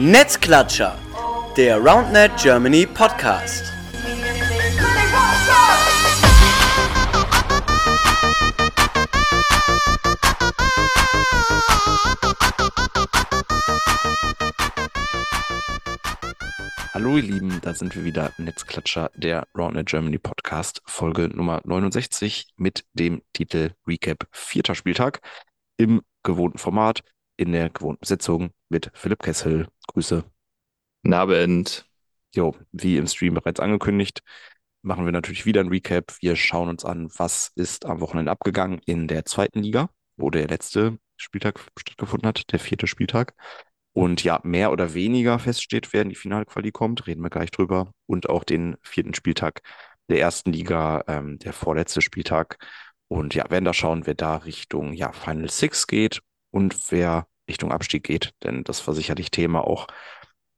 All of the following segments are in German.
Netzklatscher, der RoundNet Germany Podcast. Hallo ihr Lieben, da sind wir wieder, Netzklatscher, der RoundNet Germany Podcast, Folge Nummer 69 mit dem Titel Recap vierter Spieltag im gewohnten Format, in der gewohnten Sitzung mit Philipp Kessel. Grüße. Guten Abend. Jo, wie im Stream bereits angekündigt, machen wir natürlich wieder ein Recap. Wir schauen uns an, was ist am Wochenende abgegangen in der zweiten Liga, wo der letzte Spieltag stattgefunden hat, der vierte Spieltag. Und ja, mehr oder weniger feststeht, wer in die Finalquali kommt, reden wir gleich drüber. Und auch den vierten Spieltag der ersten Liga, ähm, der vorletzte Spieltag. Und ja, werden da schauen, wer da Richtung ja, Final Six geht und wer Richtung Abstieg geht. Denn das war sicherlich Thema auch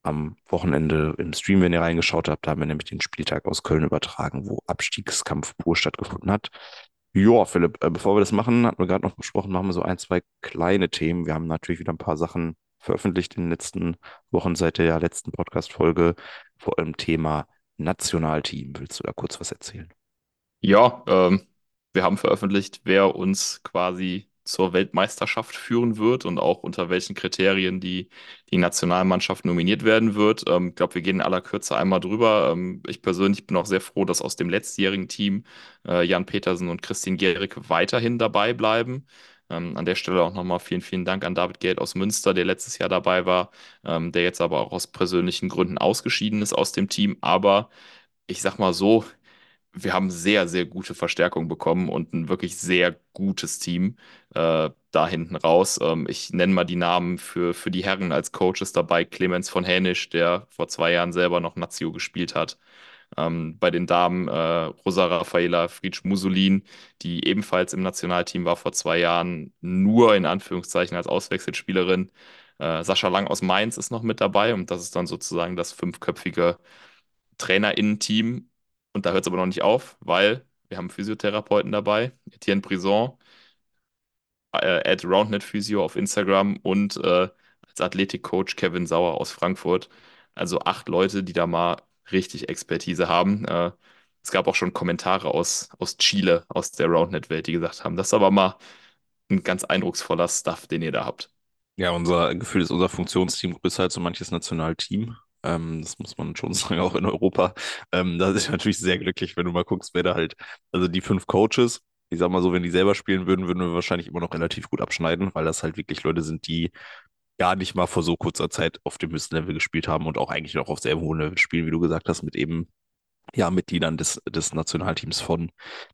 am Wochenende im Stream, wenn ihr reingeschaut habt, da haben wir nämlich den Spieltag aus Köln übertragen, wo Abstiegskampf pur stattgefunden hat. Ja, Philipp, äh, bevor wir das machen, hatten wir gerade noch besprochen, machen wir so ein, zwei kleine Themen. Wir haben natürlich wieder ein paar Sachen veröffentlicht in den letzten Wochen seit der letzten Podcast-Folge, vor allem Thema Nationalteam. Willst du da kurz was erzählen? Ja, ähm, wir haben veröffentlicht, wer uns quasi zur Weltmeisterschaft führen wird und auch unter welchen Kriterien die, die Nationalmannschaft nominiert werden wird. Ähm, ich glaube, wir gehen in aller Kürze einmal drüber. Ähm, ich persönlich bin auch sehr froh, dass aus dem letztjährigen Team äh, Jan Petersen und Christine Gehrig weiterhin dabei bleiben. Ähm, an der Stelle auch nochmal vielen, vielen Dank an David Geld aus Münster, der letztes Jahr dabei war, ähm, der jetzt aber auch aus persönlichen Gründen ausgeschieden ist aus dem Team. Aber ich sag mal so, wir haben sehr, sehr gute Verstärkung bekommen und ein wirklich sehr gutes Team äh, da hinten raus. Ähm, ich nenne mal die Namen für, für die Herren als Coaches dabei. Clemens von Hänisch, der vor zwei Jahren selber noch Nazio gespielt hat. Ähm, bei den Damen äh, Rosa Raffaela Fritsch Musolin, die ebenfalls im Nationalteam war vor zwei Jahren, nur in Anführungszeichen als Auswechselspielerin. Äh, Sascha Lang aus Mainz ist noch mit dabei und das ist dann sozusagen das fünfköpfige TrainerInnen-Team und da hört es aber noch nicht auf, weil wir haben Physiotherapeuten dabei, Etienne Brison, äh, at Roundnet Physio auf Instagram und äh, als Athletikcoach Kevin Sauer aus Frankfurt. Also acht Leute, die da mal richtig Expertise haben. Äh, es gab auch schon Kommentare aus, aus Chile, aus der Roundnet-Welt, die gesagt haben, das ist aber mal ein ganz eindrucksvoller Stuff, den ihr da habt. Ja, unser Gefühl ist unser Funktionsteam größer als so manches Nationalteam. Ähm, das muss man schon sagen, auch in Europa. Ähm, da ist natürlich sehr glücklich, wenn du mal guckst, wer da halt, also die fünf Coaches, ich sag mal so, wenn die selber spielen würden, würden wir wahrscheinlich immer noch relativ gut abschneiden, weil das halt wirklich Leute sind, die gar nicht mal vor so kurzer Zeit auf dem höchsten Level gespielt haben und auch eigentlich noch auf sehr hohem Level spielen, wie du gesagt hast, mit eben ja, Mitgliedern des, des Nationalteams von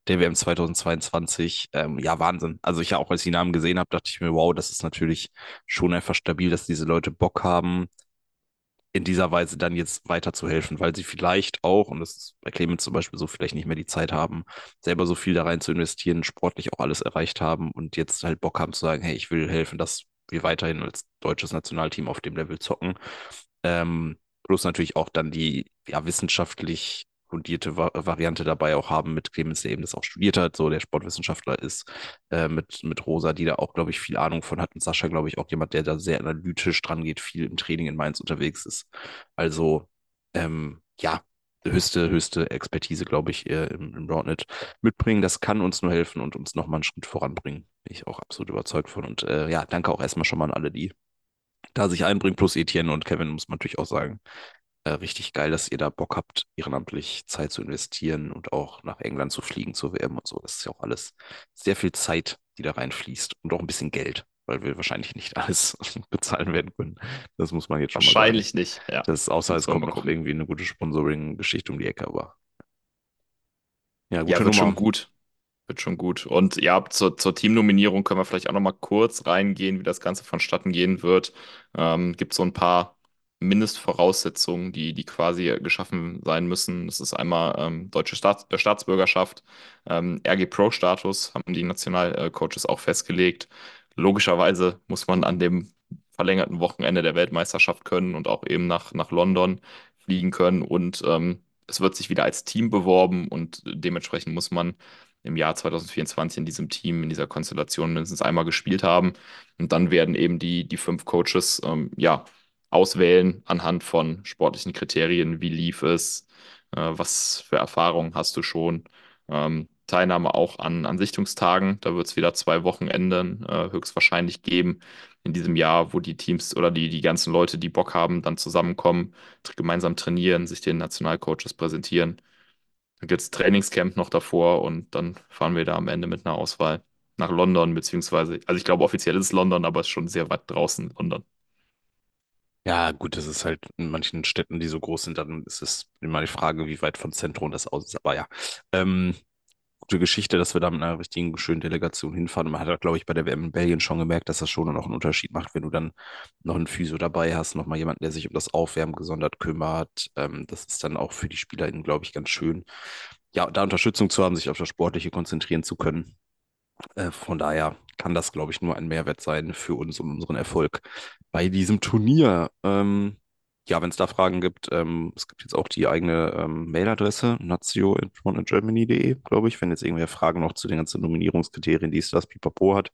der WM 2022. Ähm, ja, Wahnsinn. Also ich ja auch, als ich die Namen gesehen habe, dachte ich mir, wow, das ist natürlich schon einfach stabil, dass diese Leute Bock haben, in dieser Weise dann jetzt weiterzuhelfen, weil sie vielleicht auch, und das ist bei Clemens zum Beispiel so, vielleicht nicht mehr die Zeit haben, selber so viel da rein zu investieren, sportlich auch alles erreicht haben und jetzt halt Bock haben zu sagen, hey, ich will helfen, dass wir weiterhin als deutsches Nationalteam auf dem Level zocken. Ähm, plus natürlich auch dann die ja, wissenschaftlich fundierte Va Variante dabei auch haben mit Clemens, der eben das auch studiert hat, so der Sportwissenschaftler ist, äh, mit, mit Rosa, die da auch, glaube ich, viel Ahnung von hat und Sascha, glaube ich, auch jemand, der da sehr analytisch dran geht, viel im Training in Mainz unterwegs ist. Also, ähm, ja, höchste, höchste Expertise, glaube ich, im, im Roundnet mitbringen. Das kann uns nur helfen und uns nochmal einen Schritt voranbringen. Bin ich auch absolut überzeugt von. Und äh, ja, danke auch erstmal schon mal an alle, die da sich einbringen, plus Etienne und Kevin, muss man natürlich auch sagen. Äh, richtig geil, dass ihr da Bock habt, ehrenamtlich Zeit zu investieren und auch nach England zu fliegen zur WM und so. Das ist ja auch alles sehr viel Zeit, die da reinfließt und auch ein bisschen Geld, weil wir wahrscheinlich nicht alles bezahlen werden können. Das muss man jetzt schon mal sagen. Wahrscheinlich nicht, ja. Das ist, außer es kommt noch irgendwie eine gute Sponsoring-Geschichte um die Ecke, aber ja, gute ja, wird Nummer. schon gut. Wird schon gut. Und ja, zur, zur Teamnominierung können wir vielleicht auch noch mal kurz reingehen, wie das Ganze vonstatten gehen wird. Ähm, gibt so ein paar Mindestvoraussetzungen, die, die quasi geschaffen sein müssen. Das ist einmal ähm, deutsche Staats äh, Staatsbürgerschaft, ähm, RG Pro-Status haben die Nationalcoaches auch festgelegt. Logischerweise muss man an dem verlängerten Wochenende der Weltmeisterschaft können und auch eben nach, nach London fliegen können. Und ähm, es wird sich wieder als Team beworben und dementsprechend muss man im Jahr 2024 in diesem Team, in dieser Konstellation mindestens einmal gespielt haben. Und dann werden eben die, die fünf Coaches ähm, ja auswählen anhand von sportlichen Kriterien. Wie lief es? Äh, was für Erfahrungen hast du schon? Ähm, Teilnahme auch an, an Sichtungstagen. Da wird es wieder zwei Wochenenden äh, höchstwahrscheinlich geben in diesem Jahr, wo die Teams oder die, die ganzen Leute, die Bock haben, dann zusammenkommen, gemeinsam trainieren, sich den Nationalcoaches präsentieren. Dann gibt es Trainingscamp noch davor und dann fahren wir da am Ende mit einer Auswahl nach London, beziehungsweise, also ich glaube offiziell ist es London, aber es ist schon sehr weit draußen London. Ja, gut, das ist halt in manchen Städten, die so groß sind, dann ist es immer die Frage, wie weit vom Zentrum das aus ist. Aber ja, ähm, gute Geschichte, dass wir da mit einer richtigen schönen Delegation hinfahren. Man hat, glaube ich, bei der WM in Belgien schon gemerkt, dass das schon noch einen Unterschied macht, wenn du dann noch einen Physio dabei hast, noch mal jemanden, der sich um das Aufwärmen gesondert kümmert. Ähm, das ist dann auch für die SpielerInnen, glaube ich, ganz schön. Ja, da Unterstützung zu haben, sich auf das Sportliche konzentrieren zu können. Äh, von daher kann das, glaube ich, nur ein Mehrwert sein für uns und unseren Erfolg bei diesem Turnier. Ähm, ja, wenn es da Fragen gibt, ähm, es gibt jetzt auch die eigene ähm, Mailadresse, nazio.germany.de, glaube ich. Wenn jetzt irgendwer Fragen noch zu den ganzen Nominierungskriterien, die es das Pipapo hat,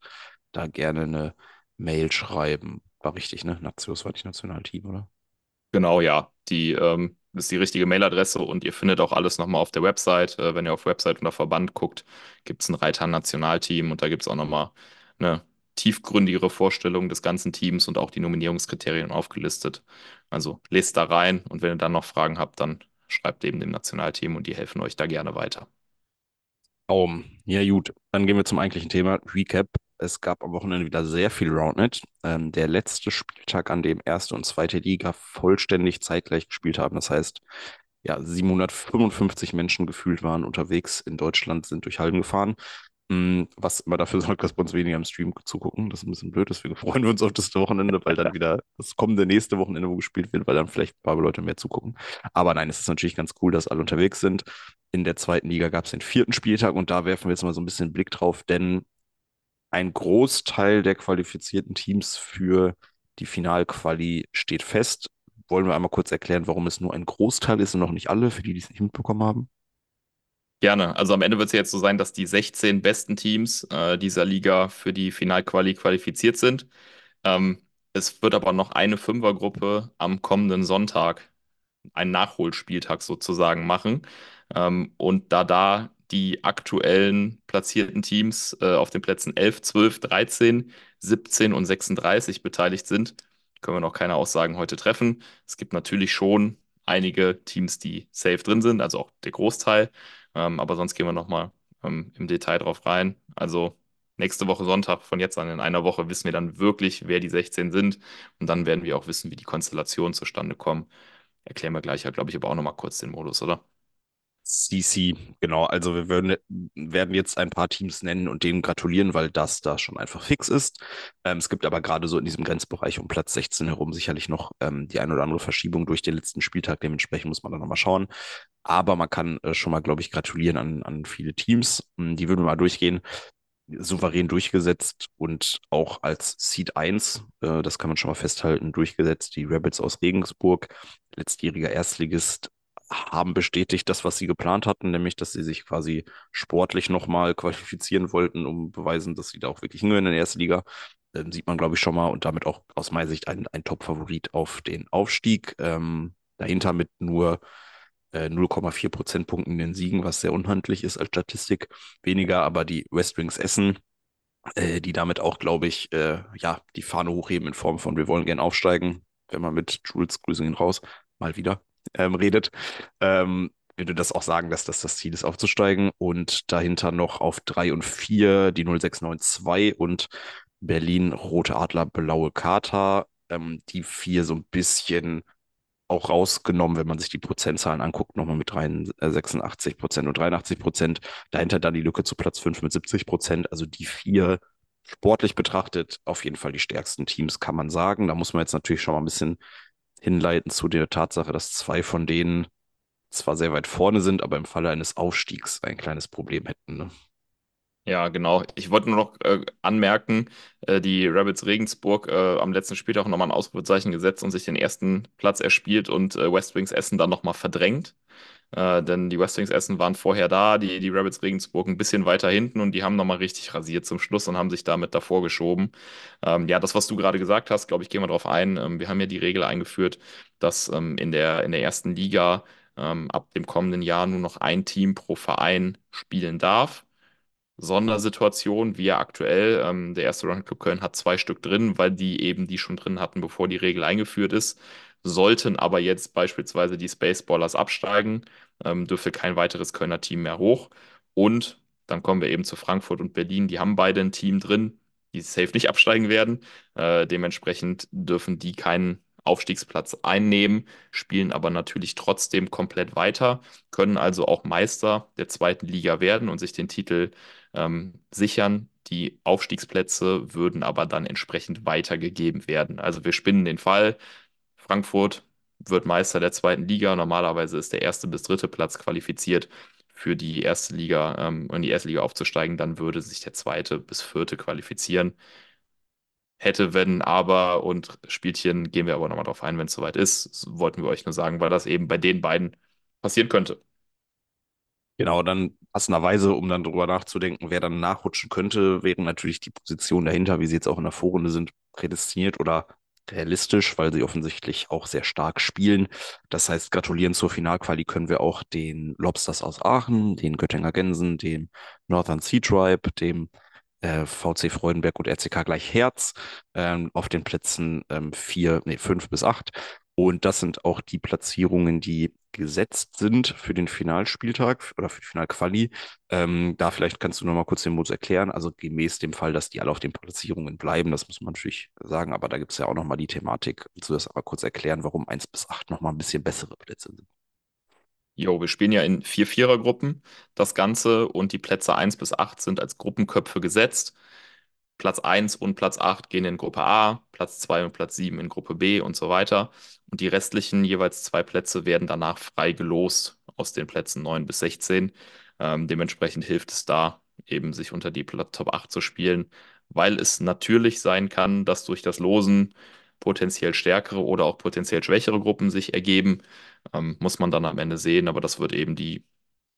da gerne eine Mail schreiben. War richtig, ne? Nazio, das war nicht Nationalteam, oder? Genau, ja. Die ähm, ist die richtige Mailadresse und ihr findet auch alles nochmal auf der Website. Äh, wenn ihr auf Website unter Verband guckt, gibt es ein Reiter Nationalteam und da gibt es auch nochmal eine tiefgründigere Vorstellung des ganzen Teams und auch die Nominierungskriterien aufgelistet. Also lest da rein und wenn ihr dann noch Fragen habt, dann schreibt eben dem Nationalteam und die helfen euch da gerne weiter. Traum. Ja, gut. Dann gehen wir zum eigentlichen Thema. Recap. Es gab am Wochenende wieder sehr viel Roundnet. Ähm, der letzte Spieltag, an dem erste und zweite Liga vollständig zeitgleich gespielt haben. Das heißt, ja, 755 Menschen gefühlt waren unterwegs in Deutschland, sind durch Hallen gefahren. Mm, was immer dafür sorgt, dass wir uns weniger im Stream zugucken. Das ist ein bisschen blöd, deswegen freuen wir uns auf das Wochenende, weil dann wieder das kommende nächste Wochenende, wo gespielt wird, weil dann vielleicht ein paar Leute mehr zugucken. Aber nein, es ist natürlich ganz cool, dass alle unterwegs sind. In der zweiten Liga gab es den vierten Spieltag und da werfen wir jetzt mal so ein bisschen Blick drauf, denn ein Großteil der qualifizierten Teams für die Finalquali steht fest. Wollen wir einmal kurz erklären, warum es nur ein Großteil ist und noch nicht alle, für die, die es nicht mitbekommen haben? Gerne. Also am Ende wird es jetzt so sein, dass die 16 besten Teams äh, dieser Liga für die Finalquali qualifiziert sind. Ähm, es wird aber noch eine Fünfergruppe am kommenden Sonntag, einen Nachholspieltag sozusagen machen. Ähm, und da da die aktuellen platzierten Teams äh, auf den Plätzen 11, 12, 13, 17 und 36 beteiligt sind, können wir noch keine Aussagen heute treffen. Es gibt natürlich schon einige Teams, die safe drin sind, also auch der Großteil. Ähm, aber sonst gehen wir nochmal ähm, im Detail drauf rein. Also nächste Woche Sonntag, von jetzt an in einer Woche, wissen wir dann wirklich, wer die 16 sind. Und dann werden wir auch wissen, wie die Konstellationen zustande kommen. Erklären wir gleich, glaube ich, aber auch nochmal kurz den Modus, oder? CC, genau. Also wir würden, werden jetzt ein paar Teams nennen und denen gratulieren, weil das da schon einfach fix ist. Ähm, es gibt aber gerade so in diesem Grenzbereich um Platz 16 herum sicherlich noch ähm, die ein oder andere Verschiebung durch den letzten Spieltag. Dementsprechend muss man dann nochmal schauen. Aber man kann äh, schon mal, glaube ich, gratulieren an, an viele Teams. Hm, die würden wir mal durchgehen. Souverän durchgesetzt und auch als Seed 1, äh, das kann man schon mal festhalten, durchgesetzt. Die Rabbits aus Regensburg, letztjähriger Erstligist, haben bestätigt das, was sie geplant hatten, nämlich, dass sie sich quasi sportlich nochmal qualifizieren wollten, um beweisen, dass sie da auch wirklich hingehören in der ersten Liga. Ähm, sieht man, glaube ich, schon mal und damit auch aus meiner Sicht ein, ein Top-Favorit auf den Aufstieg. Ähm, dahinter mit nur äh, 0,4 Prozentpunkten in den Siegen, was sehr unhandlich ist als Statistik. Weniger aber die West Wings Essen, äh, die damit auch, glaube ich, äh, ja, die Fahne hochheben in Form von wir wollen gern aufsteigen. Wenn man mit Jules, grüßen ihn raus, mal wieder ähm, redet, ähm, würde das auch sagen, dass das das Ziel ist, aufzusteigen. Und dahinter noch auf 3 und 4 die 0692 und Berlin Rote Adler Blaue Kater. Ähm, die vier so ein bisschen auch rausgenommen, wenn man sich die Prozentzahlen anguckt, nochmal mit 86 Prozent und 83 Prozent. Dahinter dann die Lücke zu Platz 5 mit 70 Prozent. Also die vier sportlich betrachtet auf jeden Fall die stärksten Teams, kann man sagen. Da muss man jetzt natürlich schon mal ein bisschen hinleiten zu der Tatsache, dass zwei von denen zwar sehr weit vorne sind, aber im Falle eines Aufstiegs ein kleines Problem hätten. Ne? Ja, genau. Ich wollte nur noch äh, anmerken, äh, die Rabbits Regensburg äh, am letzten Spieltag nochmal ein Ausrufezeichen gesetzt und sich den ersten Platz erspielt und äh, West Wings Essen dann nochmal verdrängt. Äh, denn die West Wings Essen waren vorher da, die, die Rabbits Regensburg ein bisschen weiter hinten und die haben nochmal richtig rasiert zum Schluss und haben sich damit davor geschoben. Ähm, ja, das, was du gerade gesagt hast, glaube ich, gehen wir darauf ein. Ähm, wir haben ja die Regel eingeführt, dass ähm, in der, in der ersten Liga ähm, ab dem kommenden Jahr nur noch ein Team pro Verein spielen darf. Sondersituation, wie ja aktuell. Ähm, der erste Run Club Köln hat zwei Stück drin, weil die eben die schon drin hatten, bevor die Regel eingeführt ist. Sollten aber jetzt beispielsweise die Spaceballers absteigen, ähm, dürfte kein weiteres Kölner Team mehr hoch. Und dann kommen wir eben zu Frankfurt und Berlin. Die haben beide ein Team drin, die safe nicht absteigen werden. Äh, dementsprechend dürfen die keinen Aufstiegsplatz einnehmen, spielen aber natürlich trotzdem komplett weiter, können also auch Meister der zweiten Liga werden und sich den Titel ähm, sichern. Die Aufstiegsplätze würden aber dann entsprechend weitergegeben werden. Also wir spinnen den Fall. Frankfurt wird Meister der zweiten Liga. Normalerweise ist der erste bis dritte Platz qualifiziert für die erste Liga, ähm, in die erste Liga aufzusteigen. Dann würde sich der zweite bis vierte qualifizieren. Hätte, wenn, aber und Spielchen gehen wir aber nochmal drauf ein, wenn es soweit ist. Das wollten wir euch nur sagen, weil das eben bei den beiden passieren könnte. Genau, dann passenderweise, um dann drüber nachzudenken, wer dann nachrutschen könnte, wären natürlich die Positionen dahinter, wie sie jetzt auch in der Vorrunde sind, prädestiniert oder realistisch, weil sie offensichtlich auch sehr stark spielen. Das heißt, gratulieren zur Finalquali können wir auch den Lobsters aus Aachen, den Göttinger Gänsen, dem Northern Sea Tribe, dem äh, VC Freudenberg und RCK gleich Herz ähm, auf den Plätzen ähm, vier, nee, fünf bis acht. Und das sind auch die Platzierungen, die gesetzt sind für den Finalspieltag oder für die Finalquali. Ähm, da vielleicht kannst du noch mal kurz den Modus erklären. Also gemäß dem Fall, dass die alle auf den Platzierungen bleiben, das muss man natürlich sagen, aber da gibt es ja auch noch mal die Thematik. Willst du das aber kurz erklären, warum 1 bis 8 noch mal ein bisschen bessere Plätze sind? Jo, wir spielen ja in vier Vierergruppen das Ganze und die Plätze 1 bis 8 sind als Gruppenköpfe gesetzt. Platz 1 und Platz 8 gehen in Gruppe A, Platz 2 und Platz 7 in Gruppe B und so weiter. Und die restlichen jeweils zwei Plätze werden danach frei gelost aus den Plätzen 9 bis 16. Ähm, dementsprechend hilft es da, eben sich unter die Top 8 zu spielen, weil es natürlich sein kann, dass durch das Losen potenziell stärkere oder auch potenziell schwächere Gruppen sich ergeben. Ähm, muss man dann am Ende sehen, aber das wird eben die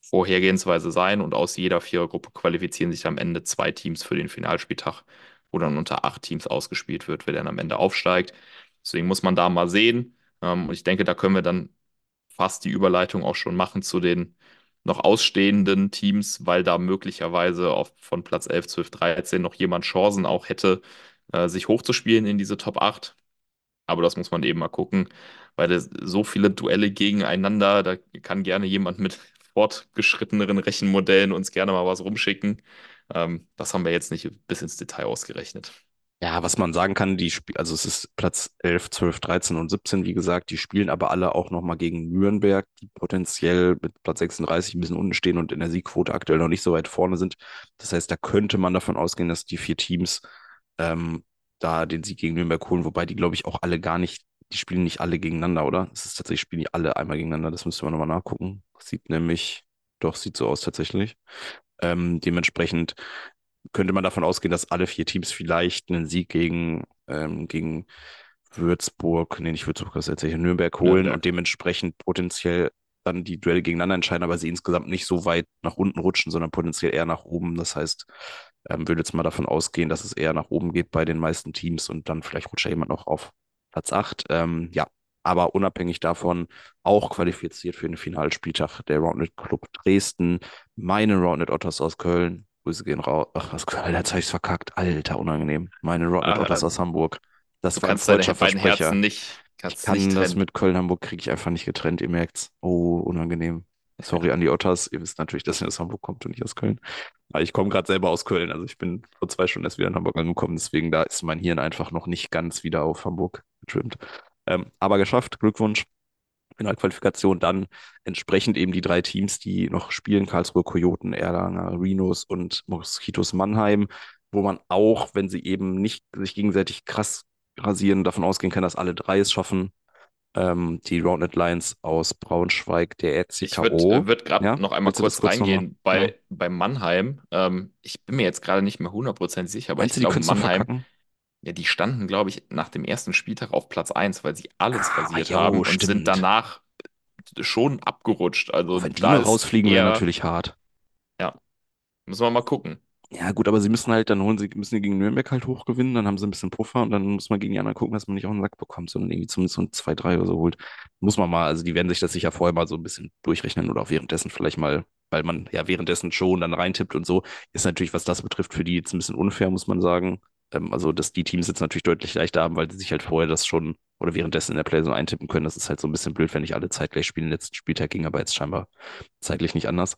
Vorhergehensweise sein und aus jeder Vierergruppe qualifizieren sich am Ende zwei Teams für den Finalspieltag, wo dann unter acht Teams ausgespielt wird, wer dann am Ende aufsteigt. Deswegen muss man da mal sehen. Ähm, und ich denke, da können wir dann fast die Überleitung auch schon machen zu den noch ausstehenden Teams, weil da möglicherweise auf, von Platz 11, 12, 13 noch jemand Chancen auch hätte, äh, sich hochzuspielen in diese Top 8. Aber das muss man eben mal gucken, weil so viele Duelle gegeneinander, da kann gerne jemand mit fortgeschritteneren Rechenmodellen uns gerne mal was rumschicken. Ähm, das haben wir jetzt nicht bis ins Detail ausgerechnet. Ja, was man sagen kann, die Sp also es ist Platz 11, 12, 13 und 17, wie gesagt, die spielen aber alle auch nochmal gegen Nürnberg, die potenziell mit Platz 36 ein bisschen unten stehen und in der Siegquote aktuell noch nicht so weit vorne sind. Das heißt, da könnte man davon ausgehen, dass die vier Teams ähm, da den Sieg gegen Nürnberg holen, wobei die, glaube ich, auch alle gar nicht, die spielen nicht alle gegeneinander, oder? Es ist tatsächlich, spielen die alle einmal gegeneinander, das müsste man nochmal nachgucken. Sieht nämlich, doch, sieht so aus tatsächlich. Ähm, dementsprechend könnte man davon ausgehen, dass alle vier Teams vielleicht einen Sieg gegen, ähm, gegen Würzburg, nee, nicht Würzburg, das ist tatsächlich Nürnberg holen Nürnberg. und dementsprechend potenziell dann die Duelle gegeneinander entscheiden, aber sie insgesamt nicht so weit nach unten rutschen, sondern potenziell eher nach oben. Das heißt, ähm, würde jetzt mal davon ausgehen, dass es eher nach oben geht bei den meisten Teams und dann vielleicht rutscht ja jemand noch auf Platz 8. Ähm, ja, aber unabhängig davon auch qualifiziert für den Finalspieltag der Roundnet Club Dresden, meine Roundnet Otters aus Köln. Grüße gehen raus. Ach, was, Alter, jetzt habe ich es verkackt. Alter, unangenehm. Meine Roundnet ah, Otters aus Hamburg. Das war ein falscher Versprecher. Nicht, ich kann nicht das mit Köln-Hamburg kriege ich einfach nicht getrennt, ihr merkt's. Oh, unangenehm. Sorry an die Otters. Ihr wisst natürlich, dass ihr aus Hamburg kommt und nicht aus Köln. Aber ich komme gerade selber aus Köln. Also ich bin vor zwei Stunden erst wieder in Hamburg angekommen. Deswegen da ist mein Hirn einfach noch nicht ganz wieder auf Hamburg getrimmt. Ähm, aber geschafft. Glückwunsch. Finalqualifikation dann entsprechend eben die drei Teams, die noch spielen, Karlsruhe Kojoten, Erlanger, Rhinos und Moskitos Mannheim, wo man auch, wenn sie eben nicht sich gegenseitig krass rasieren, davon ausgehen kann, dass alle drei es schaffen, ähm, die Roundnet Lions aus Braunschweig, der RCKO. Ich würde würd gerade ja? noch einmal kurz, kurz reingehen bei, ja. bei Mannheim. Ähm, ich bin mir jetzt gerade nicht mehr 100% sicher, aber Meinst ich glaube, Mannheim, ja, die standen, glaube ich, nach dem ersten Spieltag auf Platz 1, weil sie alles ah, rasiert jo, haben stimmt. und sind danach schon abgerutscht. Also Wenn die da rausfliegen, wäre natürlich hart. ja, müssen wir mal gucken. Ja, gut, aber sie müssen halt, dann holen sie, müssen gegen Nürnberg halt hochgewinnen, dann haben sie ein bisschen Puffer und dann muss man gegen die anderen gucken, dass man nicht auch einen Sack bekommt, sondern irgendwie zumindest so ein 2-3 oder so holt. Muss man mal, also die werden sich das sicher vorher mal so ein bisschen durchrechnen oder auch währenddessen vielleicht mal, weil man ja währenddessen schon dann reintippt und so, ist natürlich, was das betrifft, für die jetzt ein bisschen unfair, muss man sagen. Ähm, also, dass die Teams jetzt natürlich deutlich leichter haben, weil sie sich halt vorher das schon oder währenddessen in der Playzone eintippen können. Das ist halt so ein bisschen blöd, wenn nicht alle zeitgleich spielen. Letzten Spieltag ging aber jetzt scheinbar zeitlich nicht anders.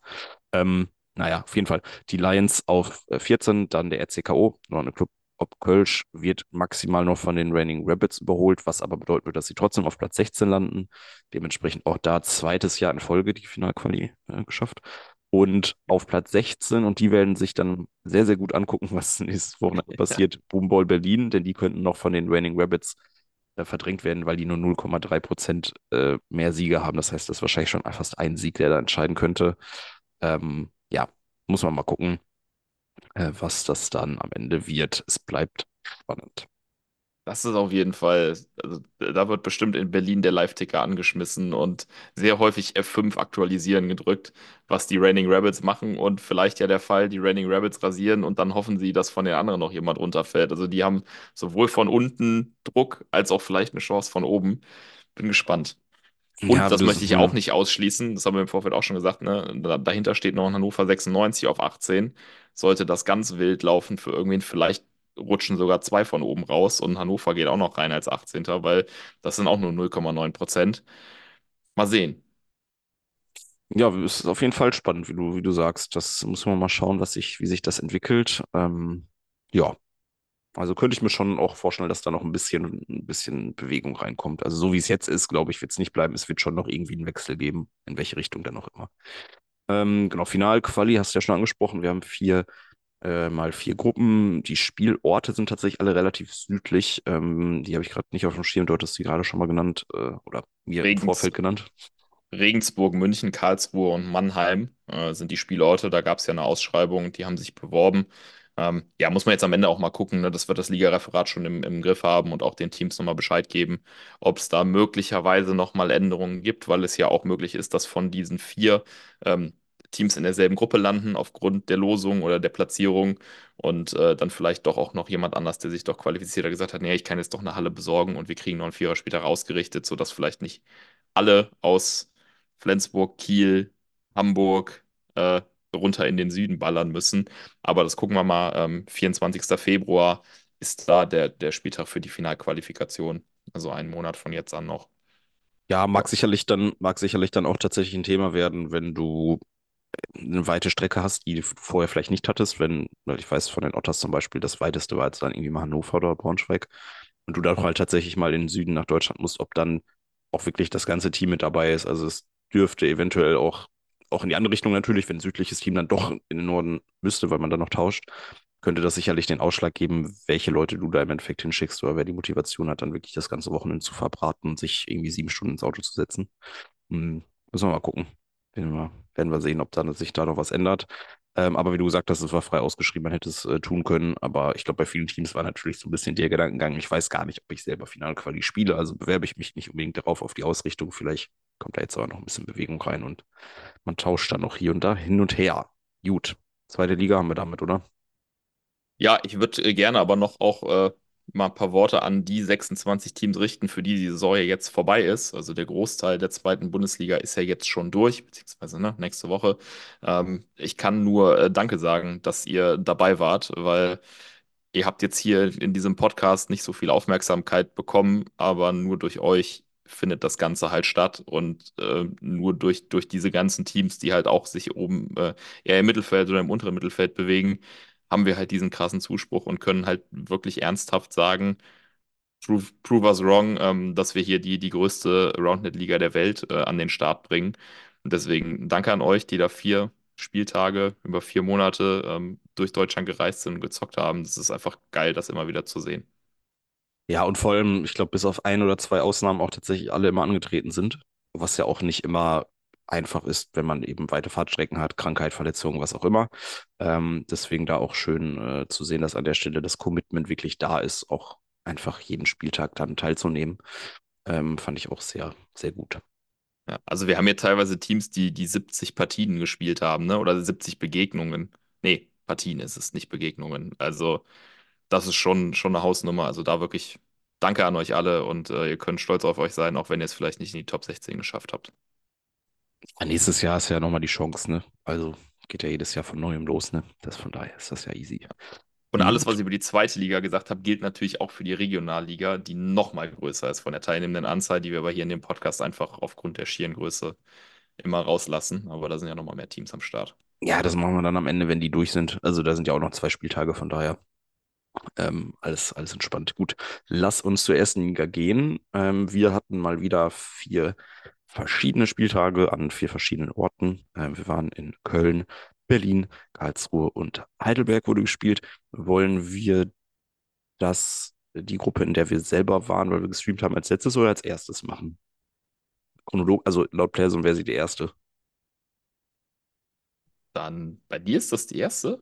Ähm, naja, auf jeden Fall. Die Lions auf äh, 14, dann der RCKO, noch eine Club ob Kölsch wird maximal noch von den Reigning Rabbits überholt, was aber bedeuten wird, dass sie trotzdem auf Platz 16 landen. Dementsprechend auch da zweites Jahr in Folge die Finalquali äh, geschafft. Und auf Platz 16, und die werden sich dann sehr, sehr gut angucken, was nächstes Wochenende passiert, Boomball Berlin, denn die könnten noch von den Reigning Rabbits äh, verdrängt werden, weil die nur 0,3 Prozent äh, mehr Siege haben. Das heißt, das ist wahrscheinlich schon fast ein Sieg, der da entscheiden könnte. Ähm, ja, muss man mal gucken, äh, was das dann am Ende wird. Es bleibt spannend. Das ist auf jeden Fall, also da wird bestimmt in Berlin der Live-Ticker angeschmissen und sehr häufig F5 aktualisieren gedrückt, was die Raining Rabbits machen und vielleicht ja der Fall, die Raining Rabbits rasieren und dann hoffen sie, dass von den anderen noch jemand runterfällt. Also die haben sowohl von unten Druck als auch vielleicht eine Chance von oben. Bin gespannt. Und Ja, das möchte ich ja. auch nicht ausschließen, das haben wir im Vorfeld auch schon gesagt, ne? Da, dahinter steht noch ein Hannover 96 auf 18. Sollte das ganz wild laufen für irgendwen, vielleicht rutschen sogar zwei von oben raus und Hannover geht auch noch rein als 18. weil das sind auch nur 0,9 Prozent. Mal sehen. Ja, es ist auf jeden Fall spannend, wie du, wie du sagst. Das muss man mal schauen, was sich, wie sich das entwickelt. Ähm, ja, also könnte ich mir schon auch vorstellen, dass da noch ein bisschen, ein bisschen Bewegung reinkommt. Also so wie es jetzt ist, glaube ich, wird es nicht bleiben. Es wird schon noch irgendwie einen Wechsel geben, in welche Richtung dann auch immer. Ähm, genau, Finalquali hast du ja schon angesprochen. Wir haben vier äh, mal vier Gruppen. Die Spielorte sind tatsächlich alle relativ südlich. Ähm, die habe ich gerade nicht auf dem Schirm. Du hattest sie gerade schon mal genannt äh, oder mir im Regens- Vorfeld genannt. Regensburg, München, Karlsruhe und Mannheim äh, sind die Spielorte. Da gab es ja eine Ausschreibung, die haben sich beworben. Ähm, ja, muss man jetzt am Ende auch mal gucken, ne? Das wird das Ligareferat schon im, im Griff haben und auch den Teams nochmal Bescheid geben, ob es da möglicherweise nochmal Änderungen gibt, weil es ja auch möglich ist, dass von diesen vier ähm, Teams in derselben Gruppe landen aufgrund der Losung oder der Platzierung und äh, dann vielleicht doch auch noch jemand anders, der sich doch qualifiziert hat, gesagt hat, nee, ich kann jetzt doch eine Halle besorgen und wir kriegen noch einen Vierer später rausgerichtet, sodass vielleicht nicht alle aus Flensburg, Kiel, Hamburg äh, runter in den Süden ballern müssen. Aber das gucken wir mal. Ähm, 24. Februar ist da der, der Spieltag für die Finalqualifikation. Also einen Monat von jetzt an noch. Ja, mag sicherlich dann, mag sicherlich dann auch tatsächlich ein Thema werden, wenn du eine weite Strecke hast, die du vorher vielleicht nicht hattest, wenn, weil ich weiß von den Otters zum Beispiel, das weiteste war jetzt dann irgendwie mal Hannover oder Braunschweig und du dann halt tatsächlich mal in den Süden nach Deutschland musst, ob dann auch wirklich das ganze Team mit dabei ist. Also es dürfte eventuell auch, auch in die andere Richtung natürlich, wenn ein südliches Team dann doch in den Norden müsste, weil man dann noch tauscht, könnte das sicherlich den Ausschlag geben, welche Leute du da im Endeffekt hinschickst oder wer die Motivation hat, dann wirklich das ganze Wochenende zu verbraten und sich irgendwie sieben Stunden ins Auto zu setzen. Hm, müssen wir mal gucken. Werden wir, sehen, ob da sich da noch was ändert. Ähm, aber wie du gesagt hast, es war frei ausgeschrieben, man hätte es äh, tun können. Aber ich glaube, bei vielen Teams war natürlich so ein bisschen der Gedankengang, ich weiß gar nicht, ob ich selber Finalquali spiele, also bewerbe ich mich nicht unbedingt darauf auf die Ausrichtung. Vielleicht kommt da jetzt aber noch ein bisschen Bewegung rein und man tauscht dann noch hier und da hin und her. Gut, zweite Liga haben wir damit, oder? Ja, ich würde äh, gerne aber noch auch äh, mal ein paar Worte an die 26 Teams richten, für die die Saison ja jetzt vorbei ist. Also der Großteil der zweiten Bundesliga ist ja jetzt schon durch, beziehungsweise ne, nächste Woche. Ähm, ich kann nur äh, Danke sagen, dass ihr dabei wart, weil ihr habt jetzt hier in diesem Podcast nicht so viel Aufmerksamkeit bekommen, aber nur durch euch findet das Ganze halt statt und äh, nur durch, durch diese ganzen Teams, die halt auch sich oben äh, eher im Mittelfeld oder im unteren Mittelfeld bewegen, haben wir halt diesen krassen Zuspruch und können halt wirklich ernsthaft sagen, prove, prove us wrong, ähm, dass wir hier die, die größte Roundnet-Liga der Welt äh, an den Start bringen. Und deswegen danke an euch, die da vier Spieltage über vier Monate ähm, durch Deutschland gereist sind und gezockt haben. Das ist einfach geil, das immer wieder zu sehen. Ja, und vor allem, ich glaube, bis auf ein oder zwei Ausnahmen auch tatsächlich alle immer angetreten sind, was ja auch nicht immer einfach ist, wenn man eben weite Fahrtstrecken hat, Krankheit, Verletzung, was auch immer. Ähm, deswegen da auch schön äh, zu sehen, dass an der Stelle das Commitment wirklich da ist, auch einfach jeden Spieltag dann teilzunehmen. Ähm, fand ich auch sehr, sehr gut. Ja, also wir haben hier teilweise Teams, die die 70 Partien gespielt haben, ne? Oder 70 Begegnungen. Nee, Partien ist es, nicht Begegnungen. Also das ist schon, schon eine Hausnummer. Also da wirklich danke an euch alle und äh, ihr könnt stolz auf euch sein, auch wenn ihr es vielleicht nicht in die Top 16 geschafft habt. Nächstes Jahr ist ja nochmal die Chance, ne? Also geht ja jedes Jahr von neuem los, ne? Das von daher ist das ja easy. Und alles, was ich über die zweite Liga gesagt habe, gilt natürlich auch für die Regionalliga, die noch mal größer ist von der teilnehmenden Anzahl, die wir aber hier in dem Podcast einfach aufgrund der schieren Größe immer rauslassen. Aber da sind ja noch mal mehr Teams am Start. Ja, das machen wir dann am Ende, wenn die durch sind. Also da sind ja auch noch zwei Spieltage, von daher ähm, alles, alles entspannt. Gut, lass uns zur ersten Liga gehen. Ähm, wir hatten mal wieder vier verschiedene Spieltage an vier verschiedenen Orten. Ähm, wir waren in Köln, Berlin, Karlsruhe und Heidelberg wurde gespielt. Wollen wir das, die Gruppe, in der wir selber waren, weil wir gestreamt haben, als letztes oder als erstes machen? Chronolog, also laut Playzone wäre sie die erste. Dann bei dir ist das die erste?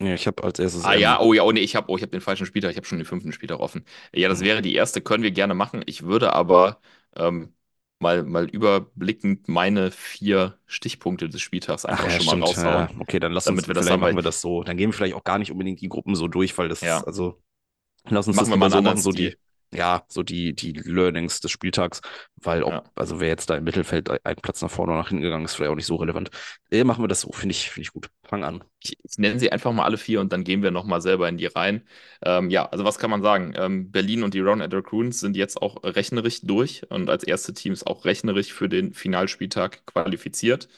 Ja, ich habe als erstes. Ah ja, oh ja, oh nee, ich habe oh, ich hab den falschen Spieltag, ich habe schon den fünften Spieltag offen. Ja, das Mhm. wäre die erste, können wir gerne machen. Ich würde aber ähm, mal, mal überblickend meine vier Stichpunkte des Spieltags Ach einfach ja, schon mal stimmt. Ja, raushauen, okay, dann lass uns, damit wir das machen weil wir das so. Dann gehen wir vielleicht auch gar nicht unbedingt die Gruppen so durch, weil das, ja, also, lass uns machen das wir mal so machen, so die, Stil. Ja, so die, die Learnings des Spieltags, weil ob, Ja. also wer jetzt da im Mittelfeld ein Platz nach vorne oder nach hinten gegangen ist, vielleicht auch nicht so relevant. Äh, machen wir das so, finde ich, finde ich gut. Fang an. Ich, ich nenne sie einfach mal alle vier und dann gehen wir nochmal selber in die Reihen. Ähm, ja, also was kann man sagen? Ähm, Berlin und die Round Raccoons sind jetzt auch rechnerisch durch und als erste Teams auch rechnerisch für den Finalspieltag qualifiziert.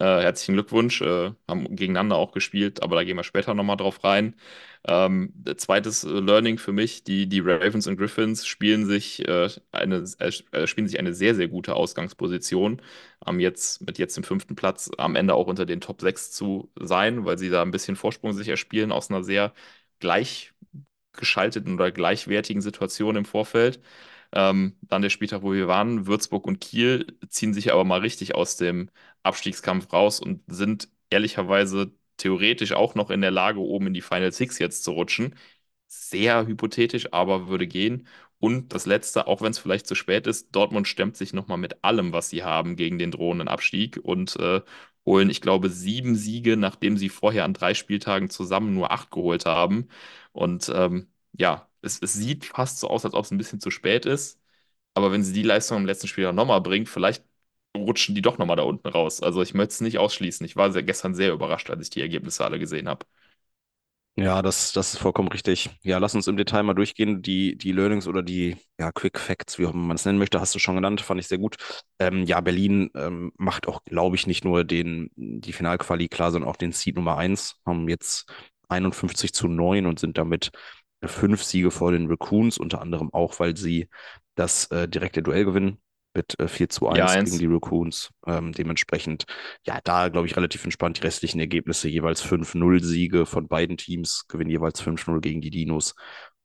Äh, herzlichen Glückwunsch, äh, haben gegeneinander auch gespielt, aber da gehen wir später nochmal drauf rein. Ähm, zweites äh, Learning für mich, die, die Ravens und Griffins spielen sich, äh, eine, äh, spielen sich eine sehr, sehr gute Ausgangsposition am jetzt, mit jetzt dem fünften Platz am Ende auch unter den Top 6 zu sein, weil sie da ein bisschen Vorsprung sich erspielen aus einer sehr gleichgeschalteten oder gleichwertigen Situation im Vorfeld. Ähm, dann der Spieltag, wo wir waren, Würzburg und Kiel ziehen sich aber mal richtig aus dem Abstiegskampf raus und sind ehrlicherweise theoretisch auch noch in der Lage, oben in die Final Six jetzt zu rutschen. Sehr hypothetisch, aber würde gehen. Und das Letzte, auch wenn es vielleicht zu spät ist, Dortmund stemmt sich nochmal mit allem, was sie haben, gegen den drohenden Abstieg und äh, holen, ich glaube, sieben Siege, nachdem sie vorher an drei Spieltagen zusammen nur acht geholt haben. Und ähm, ja, es, es sieht fast so aus, als ob es ein bisschen zu spät ist. Aber wenn sie die Leistung im letzten Spiel nochmal bringt, vielleicht rutschen die doch nochmal da unten raus. Also ich möchte es nicht ausschließen. Ich war sehr, gestern sehr überrascht, als ich die Ergebnisse alle gesehen habe. Ja, das, das ist vollkommen richtig. Ja, lass uns im Detail mal durchgehen. Die, die Learnings oder die ja, Quick Facts, wie man es nennen möchte, hast du schon genannt, fand ich sehr gut. Ähm, ja, Berlin ähm, macht auch, glaube ich, nicht nur den, die Finalquali klar, sondern auch den Seed Nummer eins. haben jetzt 51 zu 9 und sind damit fünf Siege vor den Raccoons, unter anderem auch, weil sie das äh, direkte Duell gewinnen mit äh, 4 zu Ja, 1 gegen eins. die Raccoons. Ähm, dementsprechend ja, da glaube ich relativ entspannt. Die restlichen Ergebnisse jeweils 5-0 Siege von beiden Teams, gewinnen jeweils 5-0 gegen die Dinos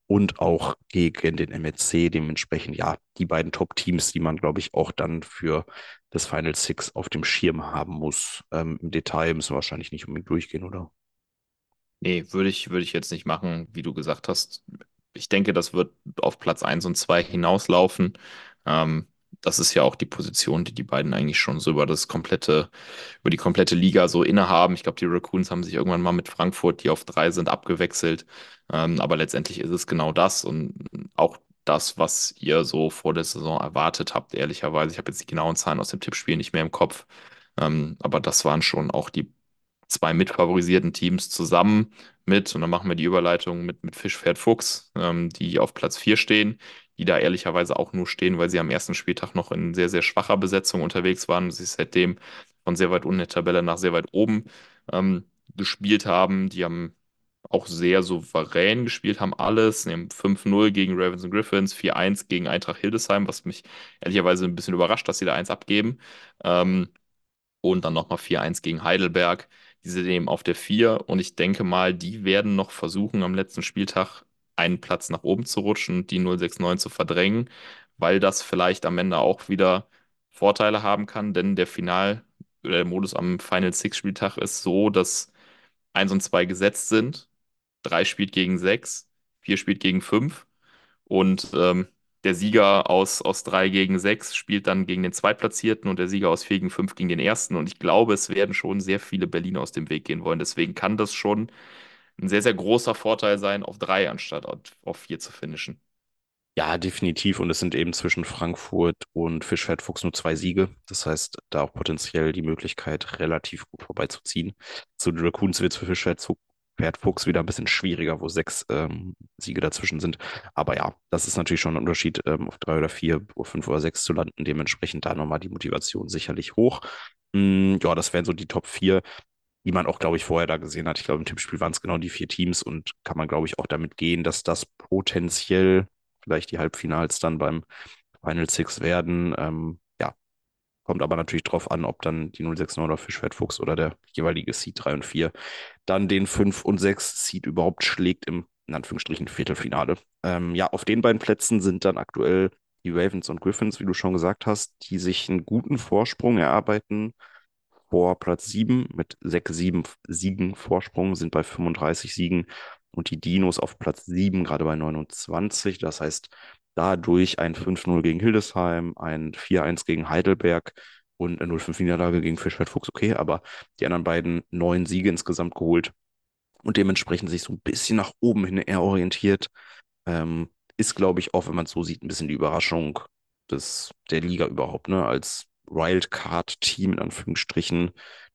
und auch gegen den MSC. Dementsprechend, ja, die beiden Top-Teams, die man, glaube ich, auch dann für das Final Six auf dem Schirm haben muss. Ähm, Im Detail müssen wir wahrscheinlich nicht unbedingt durchgehen, oder? Nee, würde ich, würde ich jetzt nicht machen, wie du gesagt hast. Ich denke, das wird auf Platz eins und 2 hinauslaufen. Ähm, das ist ja auch die Position, die die beiden eigentlich schon so über das komplette, über die komplette Liga so innehaben. Ich glaube, die Raccoons haben sich irgendwann mal mit Frankfurt, die auf drei sind, abgewechselt. Ähm, aber letztendlich ist es genau das und auch das, was ihr so vor der Saison erwartet habt, ehrlicherweise. Ich habe jetzt die genauen Zahlen aus dem Tippspiel nicht mehr im Kopf. Ähm, aber das waren schon auch die zwei mitfavorisierten Teams zusammen mit, und dann machen wir die Überleitung mit, mit Fisch, Pferd, Fuchs, ähm, die auf Platz 4 stehen, die da ehrlicherweise auch nur stehen, weil sie am ersten Spieltag noch in sehr, sehr schwacher Besetzung unterwegs waren und sich seitdem von sehr weit unten der Tabelle nach sehr weit oben ähm, gespielt haben. Die haben auch sehr souverän gespielt, haben alles, nehmen 5-0 gegen Ravens und Griffins, 4-1 gegen Eintracht Hildesheim, was mich ehrlicherweise ein bisschen überrascht, dass sie da eins abgeben. Ähm, und dann nochmal 4-1 gegen Heidelberg. Die sind eben auf der 4 und ich denke mal, die werden noch versuchen, am letzten Spieltag einen Platz nach oben zu rutschen die 069 zu verdrängen, weil das vielleicht am Ende auch wieder Vorteile haben kann, denn der Final, oder der Modus am Final Six Spieltag ist so, dass 1 und 2 gesetzt sind. 3 spielt gegen 6, 4 spielt gegen 5 und ähm, der Sieger aus, aus 3 gegen 6 spielt dann gegen den Zweitplatzierten und der Sieger aus 4 gegen 5 gegen den Ersten. Und ich glaube, es werden schon sehr viele Berliner aus dem Weg gehen wollen. Deswegen kann das schon ein sehr, sehr großer Vorteil sein, auf 3 anstatt auf 4 zu finishen. Ja, definitiv. Und es sind eben zwischen Frankfurt und Fischfeld-Fuchs nur zwei Siege. Das heißt, da auch potenziell die Möglichkeit, relativ gut vorbeizuziehen. Zu den Raccoons wird es für Fischfeld-Fuchs wieder ein bisschen schwieriger, wo sechs ähm, Siege dazwischen sind. Aber ja, das ist natürlich schon ein Unterschied, ähm, auf drei oder vier, fünf oder sechs zu landen. Dementsprechend da nochmal die Motivation sicherlich hoch. Mm, ja, das wären so die Top vier die man auch, glaube ich, vorher da gesehen hat. Ich glaube, im Tippspiel waren es genau die vier Teams und kann man, glaube ich, auch damit gehen, dass das potenziell vielleicht die Halbfinals dann beim Final Six werden. Ähm, ja, kommt aber natürlich drauf an, ob dann die 069 oder Fischwertfuchs oder der jeweilige Seed 3 und 4 dann den 5 und 6 Seed überhaupt schlägt im, in Anführungsstrichen, Viertelfinale. Ähm, ja, auf den beiden Plätzen sind dann aktuell die Ravens und Griffins, wie du schon gesagt hast, die sich einen guten Vorsprung erarbeiten vor Platz 7 mit 6, 7 Siegen Vorsprung, sind bei 35 Siegen und die Dinos auf Platz 7, gerade bei 29. Das heißt, dadurch ein 5-0 gegen Hildesheim, ein 4-1 gegen Heidelberg und eine 0-5-Niederlage gegen Fischwert Fuchs, okay, aber die anderen beiden neun Siege insgesamt geholt und dementsprechend sich so ein bisschen nach oben hin eher orientiert. Ähm, ist, glaube ich, auch, wenn man es so sieht, ein bisschen die Überraschung des, der Liga überhaupt, ne? Als Wildcard-Team in Anführungsstrichen,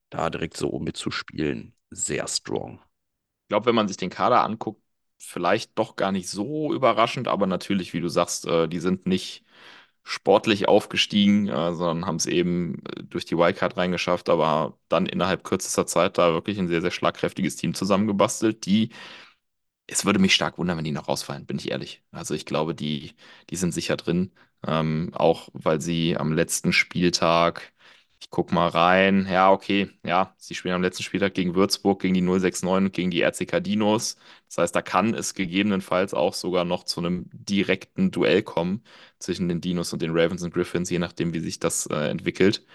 da direkt so mitzuspielen, sehr strong. Ich glaube, wenn man sich den Kader anguckt, vielleicht doch gar nicht so überraschend, aber natürlich, wie du sagst, äh, die sind nicht sportlich aufgestiegen, äh, sondern haben es eben durch die Wildcard reingeschafft, aber dann innerhalb kürzester Zeit da wirklich ein sehr, sehr schlagkräftiges Team zusammengebastelt, die es würde mich stark wundern, wenn die noch rausfallen, bin ich ehrlich. Also ich glaube, die, die sind sicher drin. Ähm, auch weil sie am letzten Spieltag, ich guck mal rein, ja, okay, ja, sie spielen am letzten Spieltag gegen Würzburg, gegen die 069 und gegen die RCK Dinos. Das heißt, da kann es gegebenenfalls auch sogar noch zu einem direkten Duell kommen zwischen den Dinos und den Ravens und Griffins, je nachdem, wie sich das äh, entwickelt.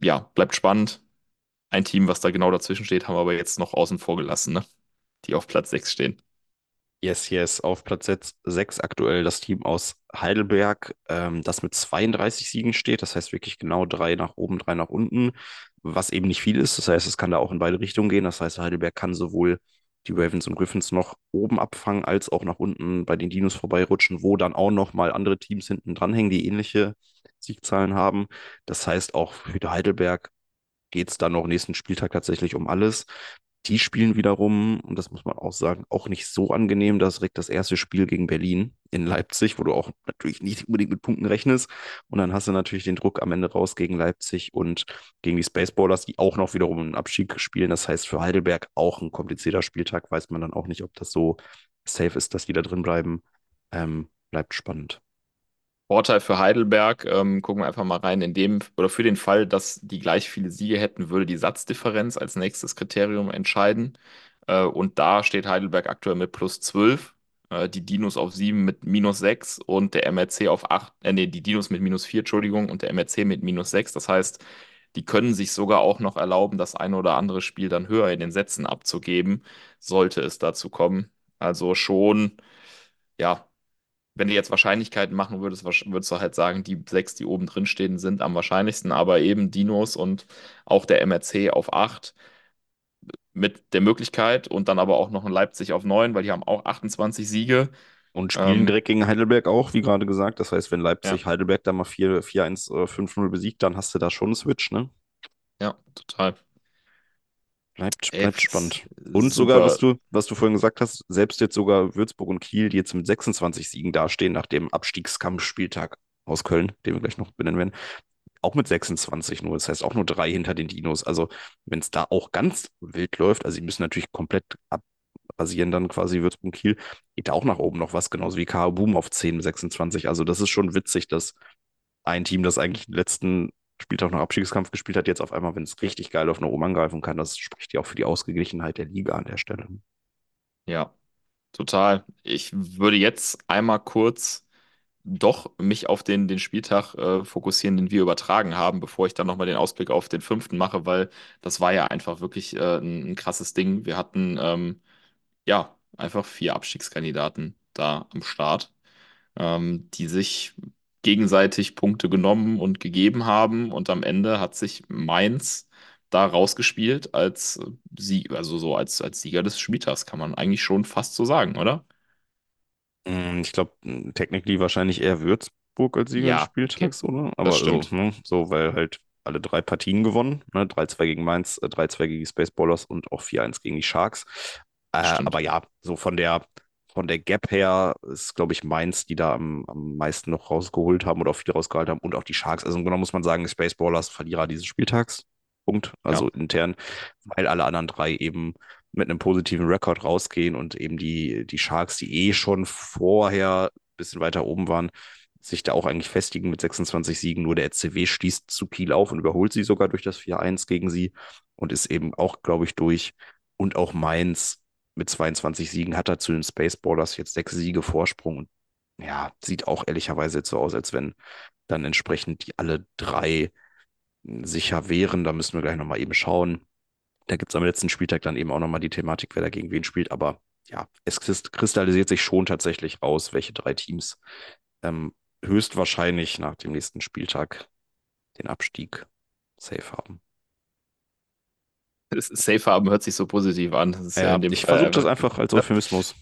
Ja, bleibt spannend. Ein Team, was da genau dazwischen steht, haben wir aber jetzt noch außen vor gelassen, ne? die auf Platz 6 stehen. Yes, yes. Auf Platz 6 aktuell das Team aus Heidelberg, ähm, das mit 32 Siegen steht. Das heißt wirklich genau drei nach oben, drei nach unten, was eben nicht viel ist. Das heißt, es kann da auch in beide Richtungen gehen. Das heißt, Heidelberg kann sowohl die Ravens und Griffins noch oben abfangen, als auch nach unten bei den Dinos vorbeirutschen, wo dann auch noch mal andere Teams hinten dranhängen, die ähnliche Siegzahlen haben. Das heißt, auch für Heidelberg geht es dann noch nächsten Spieltag tatsächlich um alles. Die spielen wiederum, und das muss man auch sagen, auch nicht so angenehm. Das direkt das erste Spiel gegen Berlin in Leipzig, wo du auch natürlich nicht unbedingt mit Punkten rechnest. Und dann hast du natürlich den Druck am Ende raus gegen Leipzig und gegen die Spaceballers, die auch noch wiederum einen Abstieg spielen. Das heißt, für Heidelberg auch ein komplizierter Spieltag. Weiß man dann auch nicht, ob das so safe ist, dass die da drin bleiben. Ähm, bleibt spannend. Vorteil für Heidelberg, ähm, gucken wir einfach mal rein, in dem oder für den Fall, dass die gleich viele Siege hätten, würde die Satzdifferenz als nächstes Kriterium entscheiden. Äh, und da steht Heidelberg aktuell mit plus 12, äh, die Dinos auf 7 mit minus 6 und der MRC auf 8, äh, nee, die Dinos mit minus 4, Entschuldigung, und der MRC mit minus 6. Das heißt, die können sich sogar auch noch erlauben, das eine oder andere Spiel dann höher in den Sätzen abzugeben, sollte es dazu kommen. Also schon, ja, wenn du jetzt Wahrscheinlichkeiten machen würdest, würdest du halt sagen, die sechs, die oben drin stehen, sind am wahrscheinlichsten, aber eben Dinos und auch der MRC auf acht mit der Möglichkeit und dann aber auch noch ein Leipzig auf neun, weil die haben auch 28 Siege. Und spielen ähm, direkt gegen Heidelberg auch, wie gerade gesagt. Das heißt, wenn Leipzig ja. Heidelberg da mal 4-1, 5-0 besiegt, dann hast du da schon einen Switch, ne? Ja, total. Bleibt, bleibt spannend. Und sogar, was du, was du vorhin gesagt hast, selbst jetzt sogar Würzburg und Kiel, die jetzt mit 26 Siegen dastehen, nach dem Abstiegskampfspieltag aus Köln, den wir gleich noch benennen werden, auch mit 26 nur. Das heißt auch nur drei hinter den Dinos. Also, wenn es da auch ganz wild läuft, also sie müssen natürlich komplett abrasieren, dann quasi Würzburg und Kiel, geht da auch nach oben noch was, genauso wie KH Boom auf 10, 26. Also, das ist schon witzig, dass ein Team, das eigentlich den letzten Spieltag noch Abstiegskampf gespielt hat, jetzt auf einmal, wenn es richtig geil auf eine oben angreifen kann, das spricht ja auch für die Ausgeglichenheit der Liga an der Stelle. Ja, total. Ich würde jetzt einmal kurz doch mich auf den, den Spieltag äh, fokussieren, den wir übertragen haben, bevor ich dann nochmal den Ausblick auf den fünften mache, weil das war ja einfach wirklich äh, ein, ein, krasses Ding. Wir hatten ähm, ja einfach vier Abstiegskandidaten da am Start. ähm, die sich gegenseitig Punkte genommen und gegeben haben. Und am Ende hat sich Mainz da rausgespielt als Sieg, also so als, als Sieger des Spieltags, kann man eigentlich schon fast so sagen, oder? Mm, Ich glaube, technically wahrscheinlich eher Würzburg als Sieger des Ja, okay, Spieltags, oder? Aber so, ne? So, weil halt alle drei Partien gewonnen, ne? 3-2 gegen Mainz, äh, 3-2 gegen die Spaceballers und auch 4-1 gegen die Sharks. Äh, aber ja, so von der, von der Gap her ist, glaube ich, Mainz, die da am, am meisten noch rausgeholt haben oder auch viel rausgeholt haben und auch die Sharks. Also im Grunde muss man sagen, Spaceballers Verlierer dieses Spieltags. Punkt. Ja. Also intern, weil alle anderen drei eben mit einem positiven Rekord rausgehen und eben die, die Sharks, die eh schon vorher ein bisschen weiter oben waren, sich da auch eigentlich festigen mit 26 Siegen. Nur der SCW schließt zu Kiel auf und überholt sie sogar durch das 4-1 gegen sie und ist eben auch, glaube ich, durch. Und auch Mainz mit 22 Siegen hat er zu den Spaceballers jetzt sechs Siege Vorsprung. Und ja, sieht auch ehrlicherweise jetzt so aus, als wenn dann entsprechend die alle drei sicher wären. Da müssen wir gleich nochmal eben schauen. Da gibt es am letzten Spieltag dann eben auch nochmal die Thematik, wer da gegen wen spielt. Aber ja, es kristallisiert sich schon tatsächlich raus, welche drei Teams ähm, höchstwahrscheinlich nach dem nächsten Spieltag den Abstieg safe haben. Safe haben hört sich so positiv an. Ja Ja, ich versuche das einfach. als. Euphemismus.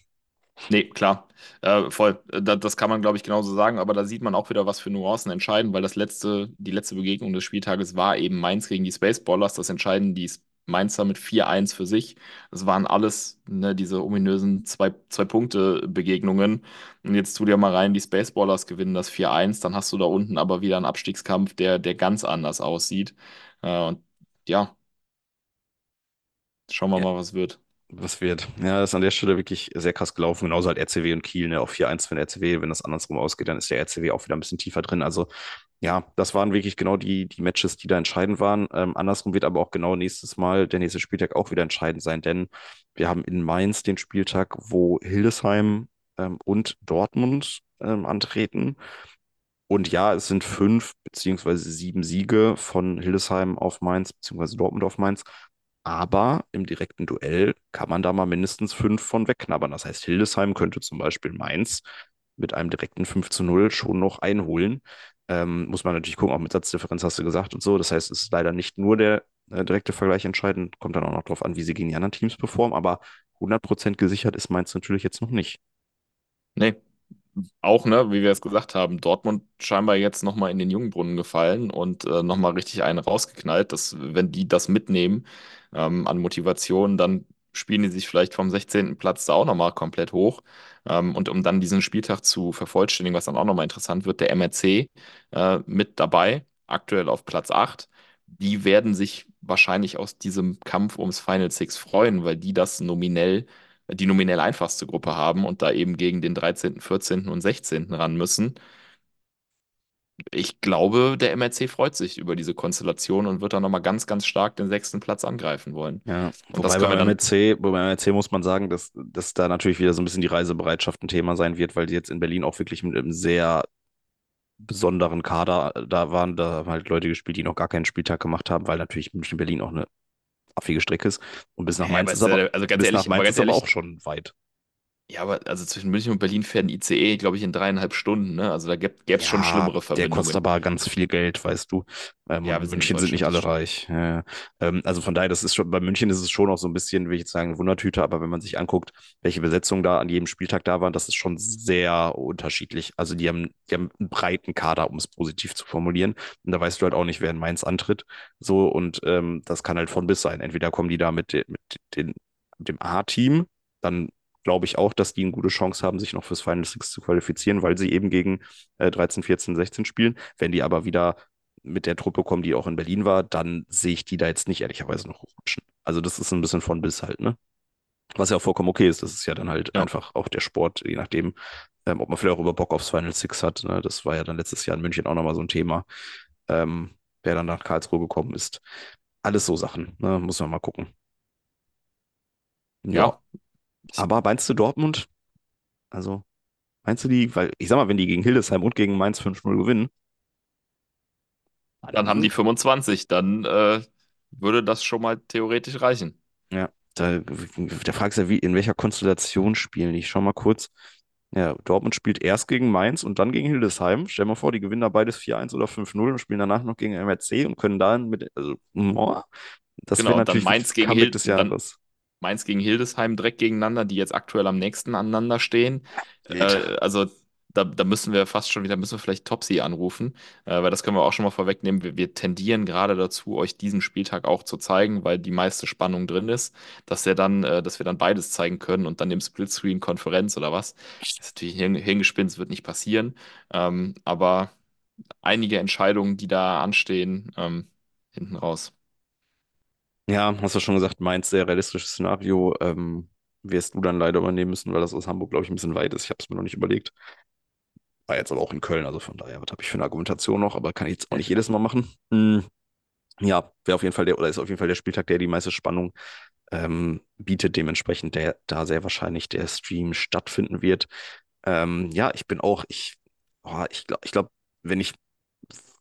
Nee, klar. Äh, voll. Da, das kann man, glaube ich, genauso sagen, aber da sieht man auch wieder, was für Nuancen entscheiden, weil das letzte, die letzte Begegnung des Spieltages war eben Mainz gegen die Spaceballers. Das entscheiden die Mainzer mit 4-1 für sich. Das waren alles ne, diese ominösen zwei, zwei. Und jetzt tu dir mal rein, die Spaceballers gewinnen das 4-1, dann hast du da unten aber wieder einen Abstiegskampf, der, der ganz anders aussieht. Äh, und ja, schauen wir Ja, mal, was wird. was wird. Ja, das ist an der Stelle wirklich sehr krass gelaufen. Genauso halt RCW und Kiel, ne, auf 4-1 für den RCW. Wenn das andersrum ausgeht, dann ist der RCW auch wieder ein bisschen tiefer drin. Also ja, das waren wirklich genau die, die Matches, die da entscheidend waren. Ähm, andersrum wird aber auch genau nächstes Mal der nächste Spieltag auch wieder entscheidend sein, denn wir haben in Mainz den Spieltag, wo Hildesheim ähm, und Dortmund ähm, antreten. Und ja, es sind fünf beziehungsweise sieben Siege von Hildesheim auf Mainz beziehungsweise Dortmund auf Mainz. Aber im direkten Duell kann man da mal mindestens fünf von wegknabbern. Das heißt, Hildesheim könnte zum Beispiel Mainz mit einem direkten 5 zu 0 schon noch einholen. Ähm, muss man natürlich gucken, auch mit Satzdifferenz hast du gesagt und so. Das heißt, es ist leider nicht nur der äh, direkte Vergleich entscheidend. Kommt dann auch noch darauf an, wie sie gegen die anderen Teams performen. Aber 100% gesichert ist Mainz natürlich jetzt noch nicht. Nee, auch, ne, wie wir es gesagt haben, Dortmund scheinbar jetzt nochmal in den Jungbrunnen gefallen und äh, nochmal richtig einen rausgeknallt, dass wenn die das mitnehmen ähm, an Motivation, dann spielen die sich vielleicht vom 16. Platz da auch nochmal komplett hoch. Ähm, und um dann diesen Spieltag zu vervollständigen, was dann auch nochmal interessant wird, der MRC äh, mit dabei, aktuell auf Platz 8. Die werden sich wahrscheinlich aus diesem Kampf ums Final Six freuen, weil die das nominell die nominell einfachste Gruppe haben und da eben gegen den 13., 14. und 16. ran müssen. Ich glaube, der MRC freut sich über diese Konstellation und wird dann nochmal ganz, ganz stark den sechsten Platz angreifen wollen. Ja, Und das wobei wir beim dann, MLC, beim MLC muss man sagen, dass, dass da natürlich wieder so ein bisschen die Reisebereitschaft ein Thema sein wird, weil die jetzt in Berlin auch wirklich mit einem sehr besonderen Kader da waren. Da haben halt Leute gespielt, die noch gar keinen Spieltag gemacht haben, weil natürlich München-Berlin auch eine affige Strecke ist. Und bis nach ja, aber Mainz ist aber, äh, also ganz bis nach ehrlich, aber Mainz ganz ist aber ehrlich, auch schon weit. Ja, aber also zwischen München und Berlin fährt ein ICE, glaube ich, in dreieinhalb Stunden, ne? Also da gäbe es schon schlimmere der kostet Verbindungen. aber ganz viel Geld, weißt du. Ähm, Ja, München sind nicht alle reich. Ja, ja. ähm, also von daher, das ist schon, bei München ist es schon auch so ein bisschen, will ich jetzt sagen, eine Wundertüte, aber wenn man sich anguckt, welche Besetzungen da an jedem Spieltag da waren, das ist schon sehr unterschiedlich. Also die haben, die haben einen breiten Kader, um es positiv zu formulieren. Und da weißt du halt auch nicht, wer in Mainz antritt. So, und ähm, das kann halt von bis sein. Entweder kommen die da mit, de, mit den, dem A-Team, dann glaube ich auch, dass die eine gute Chance haben, sich noch fürs Final Six zu qualifizieren, weil sie eben gegen äh, 13, 14, 16 spielen. Wenn die aber wieder mit der Truppe kommen, die auch in Berlin war, dann sehe ich die da jetzt nicht ehrlicherweise noch hochrutschen. Also das ist ein bisschen von bis halt, ne? Was ja auch vollkommen okay ist. Das ist ja dann halt Ja. einfach auch der Sport, je nachdem, ähm, ob man vielleicht auch über Bock aufs Final Six hat. Ne? Das war ja dann letztes Jahr in München auch nochmal so ein Thema, ähm, wer dann nach Karlsruhe gekommen ist. Alles so Sachen, ne? Muss man mal gucken. Ja, Ja, aber meinst du Dortmund? Also, meinst du die, weil ich sag mal, wenn die gegen Hildesheim und gegen Mainz 5-0 gewinnen, dann haben die 25, dann äh, würde das schon mal theoretisch reichen. Ja, da, da fragst du ja, wie, in welcher Konstellation spielen die? Ich schau mal kurz. Ja, Dortmund spielt erst gegen Mainz und dann gegen Hildesheim. Stell dir mal vor, die gewinnen da beides 4-1 oder 5-0 und spielen danach noch gegen MRC und können dann mit, also, boah, das Genau, wäre und dann natürlich Mainz gegen Comeback Hild des und dann Jahres. Mainz gegen Hildesheim direkt gegeneinander, die jetzt aktuell am nächsten aneinander stehen. Äh, also da, da müssen wir fast schon wieder, müssen wir vielleicht Topsy anrufen, äh, weil das können wir auch schon mal vorwegnehmen. Wir, wir tendieren gerade dazu, euch diesen Spieltag auch zu zeigen, weil die meiste Spannung drin ist, dass wir dann, äh, dass wir dann beides zeigen können und dann im Splitscreen Konferenz oder was. Das ist natürlich hin- hingespinnt, wird nicht passieren. Ähm, aber einige Entscheidungen, die da anstehen, ähm, hinten raus. Ja, hast du schon gesagt, Mainz sehr realistisches Szenario. Ähm, wirst du dann leider übernehmen müssen, weil das aus Hamburg, glaube ich, ein bisschen weit ist. Ich habe es mir noch nicht überlegt. War jetzt aber auch in Köln, also von daher, was habe ich für eine Argumentation noch, aber kann ich jetzt auch nicht jedes Mal machen. Hm, ja, wäre auf jeden Fall der, oder ist auf jeden Fall der Spieltag, der die meiste Spannung ähm, bietet, dementsprechend der da sehr wahrscheinlich der Stream stattfinden wird. Ähm, ja, ich bin auch, ich, oh, ich glaube, ich glaub, wenn ich,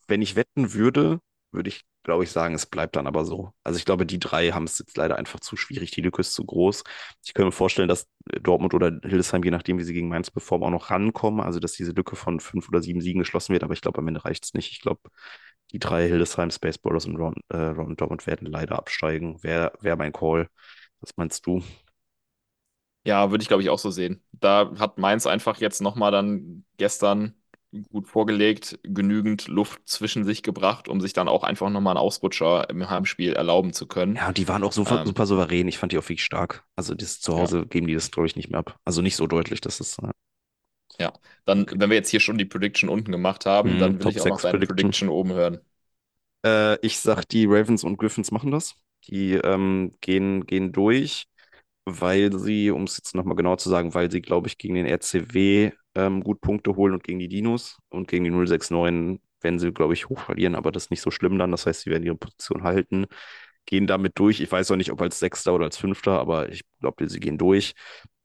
wenn ich wetten würde, würde ich, glaube ich, sagen, es bleibt dann aber so. Also ich glaube, die drei haben es jetzt leider einfach zu schwierig. Die Lücke ist zu groß. Ich kann mir vorstellen, dass Dortmund oder Hildesheim, je nachdem, wie sie gegen Mainz performen, auch noch rankommen. Also dass diese Lücke von fünf oder sieben Siegen geschlossen wird. Aber ich glaube, am Ende reicht es nicht. Ich glaube, die drei Hildesheim, Spaceballers und Ron, äh, Ron Dortmund werden leider absteigen. Wäre wär mein Call. Was meinst du? Ja, würde ich glaube ich auch so sehen. Da hat Mainz einfach jetzt nochmal dann gestern gut vorgelegt, genügend Luft zwischen sich gebracht, um sich dann auch einfach nochmal einen Ausrutscher im Heimspiel erlauben zu können. Ja, und die waren auch super, Ähm, super souverän. Ich fand die auch wirklich stark. Also das zu ja, Hause geben die das, glaube ich, nicht mehr ab. Also nicht so deutlich, dass es äh, ja. Dann, wenn wir jetzt hier schon die Prediction unten gemacht haben, hm, dann will Top ich auch noch 6 deine Prediction. Prediction oben hören. Äh, ich sag, die Ravens und Griffins machen das. Die ähm, gehen, gehen durch, weil sie, um es jetzt nochmal genau zu sagen, weil sie, glaube ich, gegen den RCW ähm, gut Punkte holen und gegen die Dinos und gegen die 069 werden sie, glaube ich, hoch verlieren, aber das ist nicht so schlimm dann. Das heißt, sie werden ihre Position halten, gehen damit durch. Ich weiß auch nicht, ob als Sechster oder als Fünfter, aber ich glaube, sie gehen durch.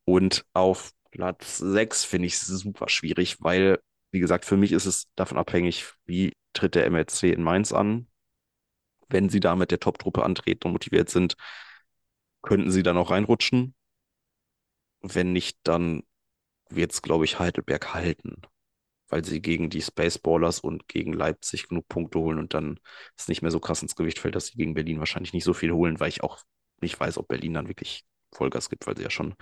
Und auf Platz 6 finde ich es super schwierig, weil, wie gesagt, für mich ist es davon abhängig, wie tritt der MLC in Mainz an. Wenn sie da mit der Top-Truppe antreten und motiviert sind, könnten sie dann auch reinrutschen. Wenn nicht, dann wird es, glaube ich, Heidelberg halten, weil sie gegen die Spaceballers und gegen Leipzig genug Punkte holen und dann es nicht mehr so krass ins Gewicht fällt, dass sie gegen Berlin wahrscheinlich nicht so viel holen, weil ich auch nicht weiß, ob Berlin dann wirklich Vollgas gibt, weil sie ja schon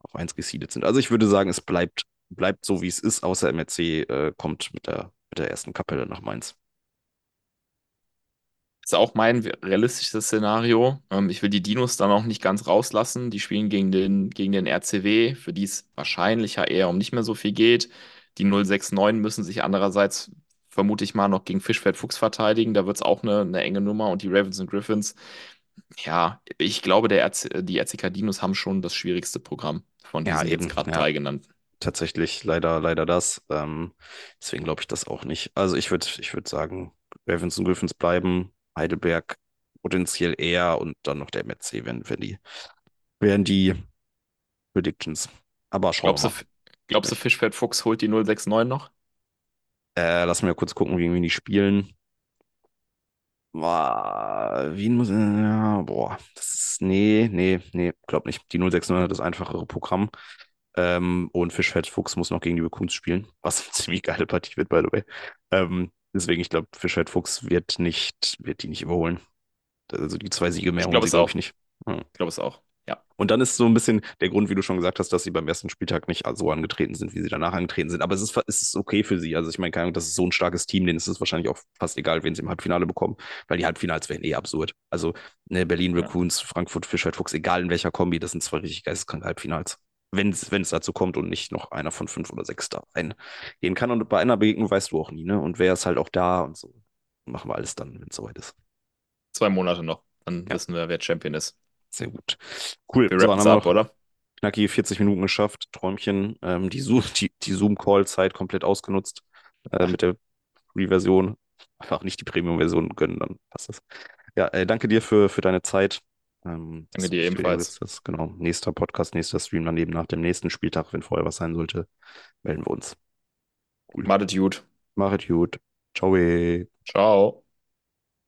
auf 1 gesiedet sind. Also ich würde sagen, es bleibt, bleibt so, wie es ist, außer MRC äh, kommt mit der, mit der ersten Kapelle nach Mainz. Ist auch mein realistisches Szenario. Ähm, ich will die Dinos dann auch nicht ganz rauslassen. Die spielen gegen den, gegen den RCW, für die es wahrscheinlicher eher um nicht mehr so viel geht. Die 069 müssen sich andererseits, vermute ich mal, noch gegen Fischfeld Fuchs verteidigen. Da wird es auch eine, eine enge Nummer. Und die Ravens und Griffins, ja, ich glaube, der RC, die RCK Dinos haben schon das schwierigste Programm von Ja, diesen jetzt eben, gerade ja. drei genannten. tatsächlich leider, leider das. Ähm, deswegen glaube ich das auch nicht. Also ich würde, ich würde sagen, Ravens und Griffins bleiben, Heidelberg potenziell eher und dann noch der MRC, wenn, wenn die, wären die Predictions. Aber schauen Glaubst wir du, mal. glaubst du, Fischfeld Fuchs holt die 069 noch? Äh, lass mir kurz gucken, wie, wie die spielen. Boah, Wien muss, äh, ja, boah, das ist, nee, nee, nee, glaub nicht. Die 069 hat das einfachere Programm. Ähm, und Fischfeld Fuchs muss noch gegen die Bekunst spielen, was eine ziemlich geile Partie wird, by the way. Ähm, deswegen, ich glaube, Fischfeld Fuchs wird nicht, wird die nicht überholen. Also die zwei Siege mehr Ich holen glaube sie, ich, nicht. Ja. Ich glaube es auch. Ja. Und dann ist so ein bisschen der Grund, wie du schon gesagt hast, dass sie beim ersten Spieltag nicht so angetreten sind, wie sie danach angetreten sind. Aber es ist, es ist okay für sie. Also ich meine, keine Ahnung, das ist so ein starkes Team, denen ist es wahrscheinlich auch fast egal, wen sie im Halbfinale bekommen, weil die Halbfinals wären eh absurd. Also ne, Berlin, Ja. Raccoons, Frankfurt, Fischwald, Fuchs, egal in welcher Kombi, das sind zwei richtig geisteskranke Halbfinals. Wenn es dazu kommt und nicht noch einer von fünf oder sechs da reingehen kann. Und bei einer Begegnung weißt du auch nie, ne? Und wer ist halt auch da und so. Machen wir alles dann, wenn es soweit ist. Zwei Monate noch. Dann Ja. wissen wir, wer Champion ist. Sehr gut. Cool. Wir So, dann haben ab, oder? knackige 40 Minuten geschafft. Träumchen. Ähm, die Zoom, die, die Zoom-Call-Zeit komplett ausgenutzt äh, mit der Free-Version. Einfach nicht die Premium-Version gönnen, dann passt das. Ja, äh, danke dir für, für deine Zeit. Ähm, Danke dir ebenfalls. das, genau. Nächster Podcast, nächster Stream daneben nach dem nächsten Spieltag, wenn vorher was sein sollte, melden wir uns. Cool. Madet gut. Machet gut. Ciao. Ciao.